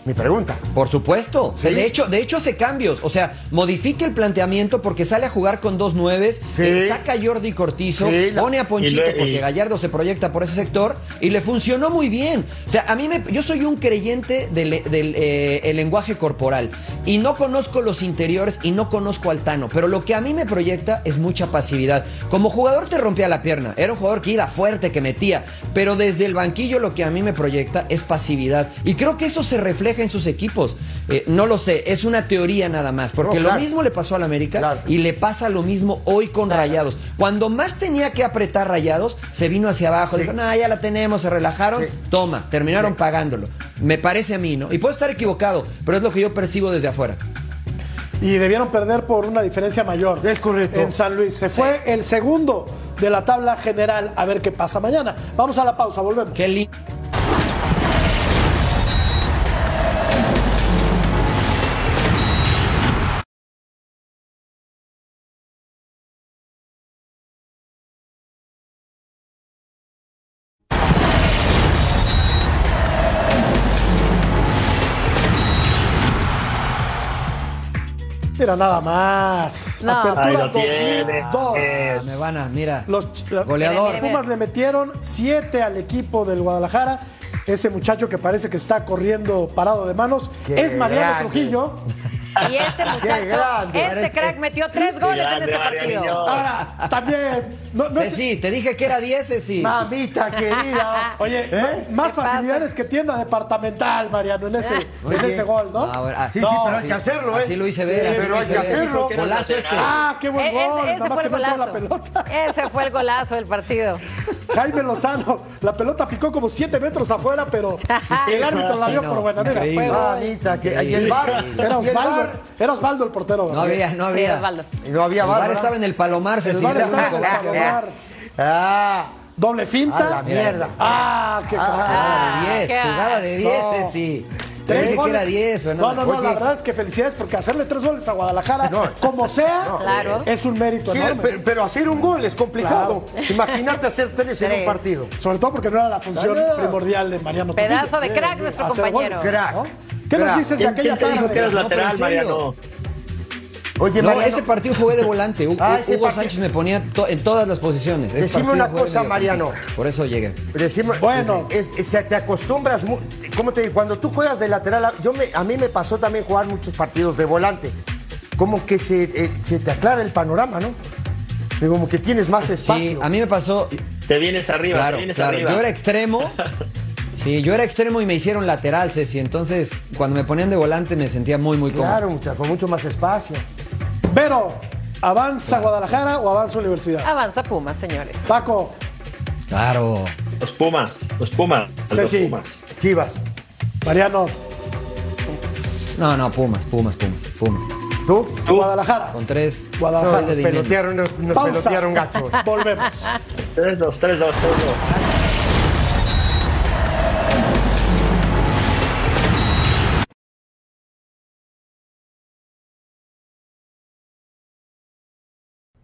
Mi pregunta. Por supuesto. Sí. De hecho, de hecho hace cambios. O sea, modifica el planteamiento porque sale a jugar con dos nueves, Sí. eh, saca a Jordi Cortizo, Sí, la- pone a Ponchito Y porque Gallardo se proyecta por ese sector y le funcionó muy bien. O sea, a mí me, yo soy un creyente del, del, eh, el lenguaje corporal y no conozco los interiores y no conozco al Tano, pero lo que a mí me proyecta es mucha pasividad. Como jugador te rompía la pierna, era un jugador que iba fuerte, que metía, pero desde el banquillo lo que a mí me proyecta es pasividad y creo que eso se refleja en sus equipos. Eh, no lo sé, es una teoría nada más, porque No, lo claro. mismo le pasó al América Claro. y le pasa lo mismo hoy con Rayados. Cuando más tenía que apretar Rayados, se vino hacia abajo, Sí. dijo, no, ya la tenemos, se relajaron, Sí. toma, terminaron Sí. pagándolo. Me parece a mí, ¿no? Y puedo estar equivocado, pero es lo que yo percibo desde afuera. Y debieron perder por una diferencia mayor. Es correcto. En San Luis. Se fue el segundo de la tabla general. A ver qué pasa mañana. Vamos a la pausa, volvemos. Qué lindo. Mira, nada más. No. Apertura Ahí lo tiene. 2002. Eh, Me van a, mira. Los Goleador. Los Pumas le metieron 7 al equipo del Guadalajara. Ese muchacho que parece que está corriendo parado de manos Qué es Mariano grande. Trujillo. Y este muchacho, este crack metió tres goles en este partido. Ahora, también. No, no Sí, te dije que era 10, sí. Mamita querida. Oye, ¿Eh? más facilidades que tienda departamental, Mariano, en ese, en ese gol, ¿no? Ah, bueno, ah, Sí, sí, pero hay que hacerlo, ¿eh? Así lo hice ver. así Pero hay que hacerlo. Golazo este. Ah, qué buen E- gol. ese, ese Nada más que no entró la pelota. Ese fue el golazo del partido. Jaime Lozano, la pelota picó como 7 metros afuera, pero el árbitro la dio no, por buena. Mira. Mamita que y el bar. era Osvaldo, bar. era Osvaldo el portero. No había, no Sí, había. Osvaldo. Y no había El bar. bar ¿verdad? estaba en el Palomar, El Ceci. bar era el estaba en el Palomar. Ah, Doble finta. A la mierda. Ah, qué cosa. Jugada de 10, qué- jugada de 10, No. Ceci. Te Tres dije que goles. era 10, pero no, no, no, Oye. la verdad es que felicidades porque hacerle tres goles a Guadalajara, No. como sea, No. Claro. es un mérito sí, enorme. pero, pero hacer un gol es complicado. Imagínate hacer tres en un partido. Sobre todo porque no era la función Claro. primordial de Mariano Pedazo de crack nuestro Hacer compañero. goles, Crack. ¿Qué nos dices de ¿Quién, aquella quién te dijo tarde? que eras lateral. Mariano? Oye, No, Mariano, ese partido jugué de volante. Ah, Hugo Sánchez me ponía to- en todas las posiciones. Ese Decime una cosa, Mariano. Por eso llegué. Decimos- Bueno. es, te acostumbras, ¿cómo te digo? Cuando tú juegas de lateral, yo me, a mí me pasó también jugar muchos partidos de volante. Como que se, eh, se te aclara el panorama, ¿no? Como que tienes más espacio. Sí, a mí me pasó. Te vienes arriba, Claro, te vienes claro. arriba. Yo era extremo. Sí, yo era extremo y me hicieron lateral, Ceci. Entonces, cuando me ponían de volante me sentía muy, muy cómodo. Claro, mucha- con mucho más espacio. Pero, ¿avanza Guadalajara o avanza Universidad? Avanza Pumas, señores. Paco, Claro. Los Pumas, los Pumas. Los Ceci. Pumas. Chivas. Mariano, No, no, Pumas, Pumas, Pumas, Pumas. ¿Tú? Guadalajara. Con tres, No, Guadalajara. tres nos de dinero. pelotearon, nos, nos pelotearon gacho. Volvemos. 3-2, 3-2, 3-2.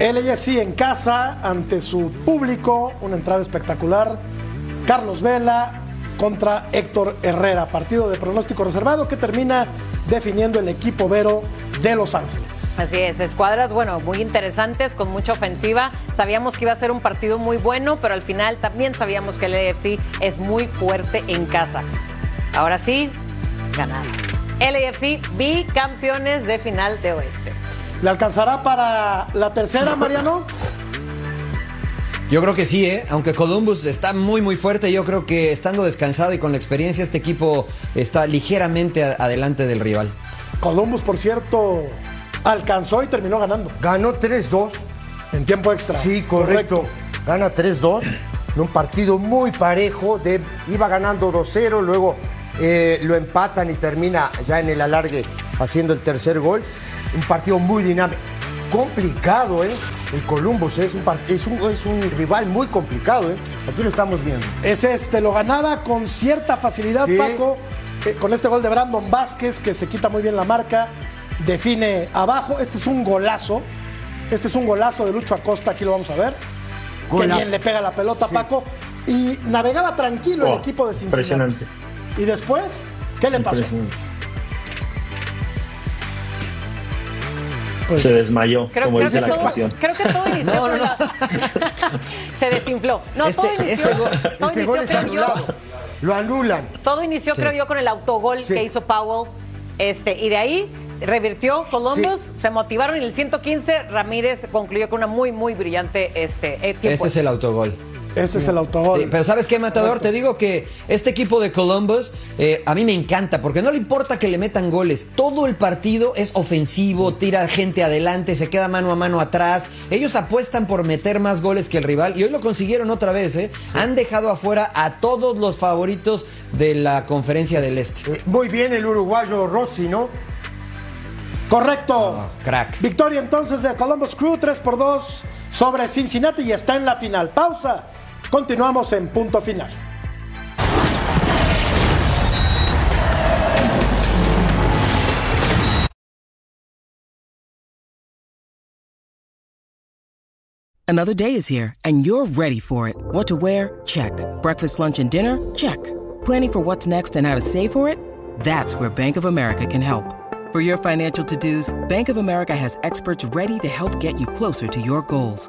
LAFC en casa ante su público, una entrada espectacular. Carlos Vela contra Héctor Herrera, partido de pronóstico reservado que termina definiendo el equipo Vero de Los Ángeles. Así es, escuadras, bueno, muy interesantes, con mucha ofensiva. Sabíamos que iba a ser un partido muy bueno, pero al final también sabíamos que el AFC es muy fuerte en casa. Ahora sí, ganaron. LAFC bicampeones de final de oeste. ¿Le alcanzará para la tercera, Mariano? Yo creo que sí, ¿eh? aunque Columbus está muy muy fuerte, yo creo que estando descansado y con la experiencia este equipo está ligeramente adelante del rival. Columbus, por cierto, alcanzó y terminó ganando Ganó 3-2. en tiempo extra. Sí, correcto. Gana 3-2 en un partido muy parejo. De, iba ganando 2-0, luego eh, lo empatan y termina ya en el alargue haciendo el tercer gol. Un partido muy dinámico. Complicado, ¿eh? El Columbus ¿eh? es, un, es, un, es un rival muy complicado, ¿eh? Aquí lo estamos viendo. Es este, lo ganaba con cierta facilidad, Sí. Paco, eh, con este gol de Brandon Vázquez, que se quita muy bien la marca, define abajo. Este es un golazo. Este es un golazo de Lucho Acosta, aquí lo vamos a ver. Que Golazo. bien le pega la pelota, Sí. Paco. Y navegaba tranquilo el Oh, equipo de Cincinnati. Impresionante. Y después, ¿qué le pasó? Pues, Se desmayó, Creo, como creo dice la todo, canción. creo que todo inició No, no, con no. la- Se desinfló. No, Este- todo inició, este gol- todo Este inició, gol es creo yo, anulado. Lo anulan. todo inició, creo yo, con el autogol Sí. que hizo Powell. Este, y de ahí revirtió Columbus, se motivaron y en el 115 Ramírez concluyó con una muy, muy brillante este, eh, tiempo. Este es el autogol. Este es el autogol. Sí, pero ¿sabes qué, Matador? Te digo que este equipo de Columbus eh, a mí me encanta porque no le importa que le metan goles. Todo el partido es ofensivo, tira gente adelante, se queda mano a mano atrás. Ellos apuestan por meter más goles que el rival y hoy lo consiguieron otra vez. ¿eh? Han dejado afuera a todos los favoritos de la conferencia del Este. Eh, muy bien el uruguayo Rossi, ¿no? Correcto. Crack. Victoria entonces de Columbus Crew 3 por 2 sobre Cincinnati y está en la final. Pausa. Continuamos en punto final. Another day is here, and you're ready for it. What to wear? Check. Breakfast, lunch, and dinner? Check. Planning for what's next and how to save for it? That's where Bank of America can help. For your financial to dos, Bank of America has experts ready to help get you closer to your goals.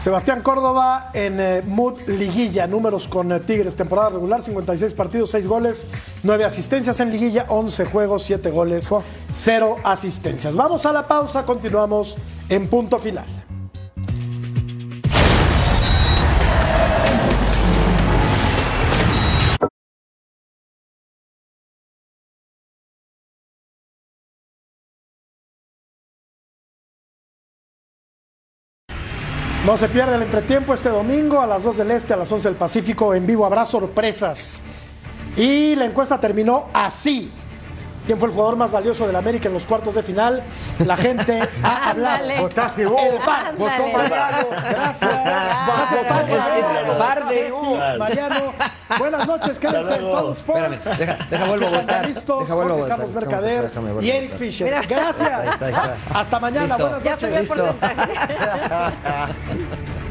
Sebastián Córdoba en eh, Mood Liguilla, números con eh, Tigres, temporada regular, 56 partidos, 6 goles, 9 asistencias en Liguilla, 11 juegos, 7 goles, 0 asistencias. Vamos a la pausa, continuamos en punto final. No se pierde el entretiempo este domingo a las 2 del Este, a las 11 del Pacífico, en vivo. Habrá sorpresas. Y la encuesta terminó así. Quién fue el jugador más valioso del América en los cuartos de final. La gente ha hablado. Votaste vos, El bar. votó Mariano. Gracias. Bar de- Mariano. Buenas noches, quédense en. Total Sports. Deja- deja vuelvo a votar. listos, Deja vuelvo a votar. Carlos Mercader y a Eric. Fisher. Mira. Gracias. Ahí está, ahí está. Hasta mañana. Listo. Buenas Ya noches.